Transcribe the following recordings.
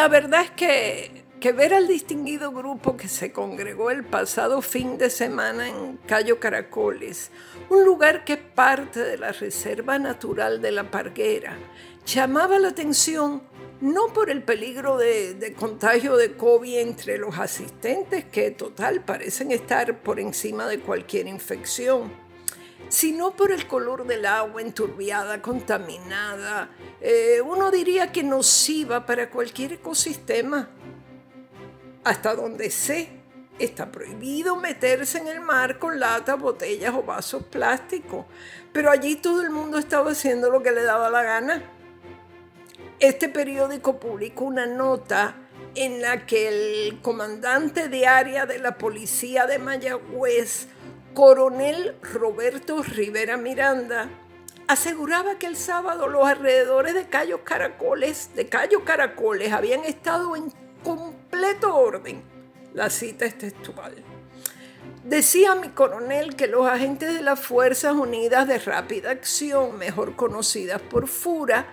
la verdad es que, que ver al distinguido grupo que se congregó el pasado fin de semana en Cayo Caracoles, un lugar que es parte de la Reserva Natural de la Parguera, llamaba la atención no por el peligro de, contagio de COVID entre los asistentes, que total parecen estar por encima de cualquier infección, sino por el color del agua enturbiada, contaminada, eh, uno diría que nociva para cualquier ecosistema. Hasta donde sé, está prohibido meterse en el mar con latas, botellas o vasos plásticos, pero allí todo el mundo estaba haciendo lo que le daba la gana. Este periódico publicó una nota en la que el comandante de área de la policía de Mayagüez, coronel Roberto Rivera Miranda, aseguraba que el sábado los alrededores de Cayo Caracoles, de Cayo Caracoles habían estado en completo orden. La cita es textual. Decía mi coronel que los agentes de las Fuerzas Unidas de Rápida Acción, mejor conocidas por FURA,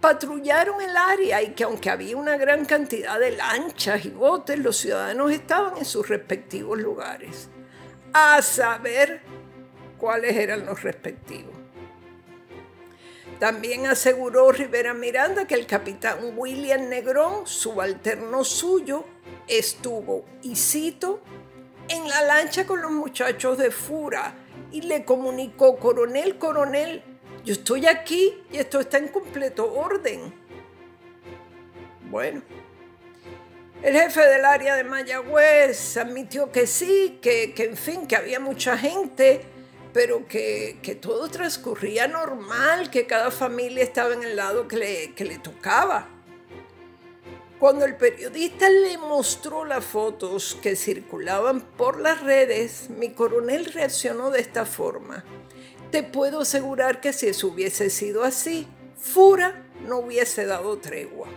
patrullaron el área y que aunque había una gran cantidad de lanchas y botes, los ciudadanos estaban en sus respectivos lugares. A saber cuáles eran los respectivos. También aseguró Rivera Miranda que el capitán William Negrón, subalterno suyo, estuvo, y cito, en la lancha con los muchachos de Fura y le comunicó, coronel, coronel, yo estoy aquí y esto está en completo orden. Bueno, el jefe del área de Mayagüez admitió que sí, que, en fin, que había mucha gente, pero que, todo transcurría normal, que cada familia estaba en el lado que le, que le tocaba. Cuando el periodista le mostró las fotos que circulaban por las redes, mi coronel reaccionó de esta forma. Te puedo asegurar que si eso hubiese sido así, Fura no hubiese dado tregua.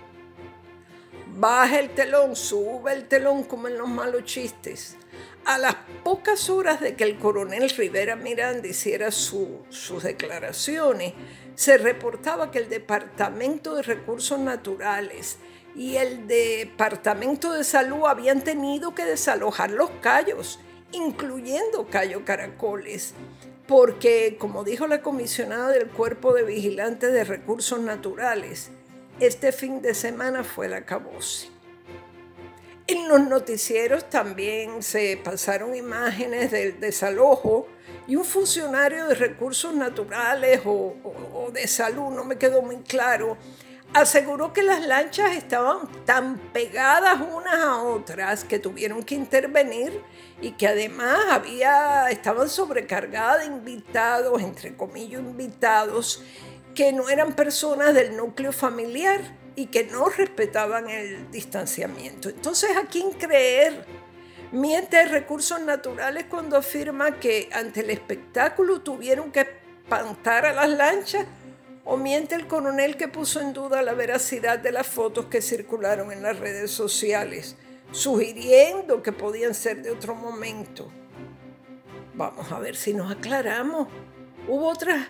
Baja el telón, sube el telón como en los malos chistes. A las pocas horas de que el coronel Rivera Miranda hiciera sus declaraciones, se reportaba que el Departamento de Recursos Naturales y el Departamento de Salud habían tenido que desalojar los callos, incluyendo Cayo Caracoles, porque, como dijo la comisionada del Cuerpo de Vigilantes de Recursos Naturales, este fin de semana fue la caboce. En los noticieros también se pasaron imágenes del desalojo y un funcionario de recursos naturales o, o de salud, no me quedó muy claro, aseguró que las lanchas estaban tan pegadas unas a otras que tuvieron que intervenir y que además había, estaban sobrecargadas de invitados, entre comillas invitados, que no eran personas del núcleo familiar y que no respetaban el distanciamiento. Entonces, ¿a quién creer? Miente recursos naturales cuando afirma que ante el espectáculo tuvieron que espantar a las lanchas ¿O miente el coronel que puso en duda la veracidad de las fotos que circularon en las redes sociales, sugiriendo que podían ser de otro momento? Vamos a ver si nos aclaramos. Hubo otras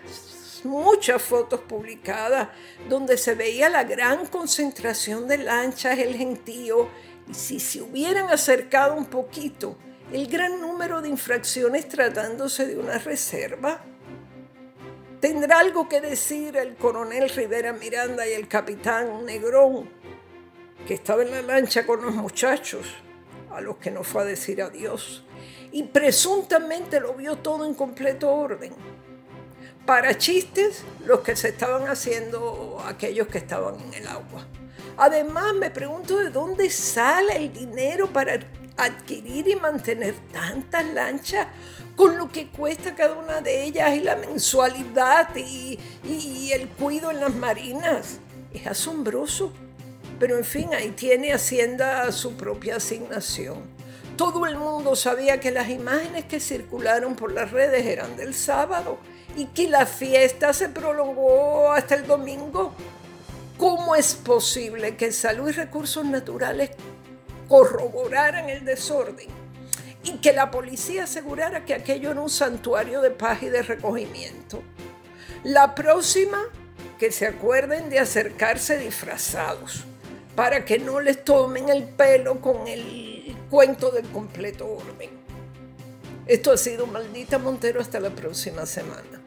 muchas fotos publicadas donde se veía la gran concentración de lanchas, el gentío, y si se hubieran acercado un poquito, el gran número de infracciones tratándose de una reserva. ¿Tendrá algo que decir el coronel Rivera Miranda y el capitán Negrón, que estaba en la lancha con los muchachos, a los que no fue a decir adiós, y presuntamente lo vio todo en completo orden? Para chistes, los que se estaban haciendo aquellos que estaban en el agua. Además, me pregunto de dónde sale el dinero para adquirir y mantener tantas lanchas con lo que cuesta cada una de ellas y la mensualidad y, el cuido en las marinas. Es asombroso. Pero en fin, ahí tiene Hacienda su propia asignación. Todo el mundo sabía que las imágenes que circularon por las redes eran del sábado y que la fiesta se prolongó hasta el domingo. ¿Cómo es posible que Salud y Recursos Naturales corroboraran el desorden? y que la policía asegurara que aquello era un santuario de paz y de recogimiento. La próxima, que se acuerden de acercarse disfrazados. para que no les tomen el pelo con el cuento del completo orden. Esto ha sido Maldita Montero hasta la próxima semana.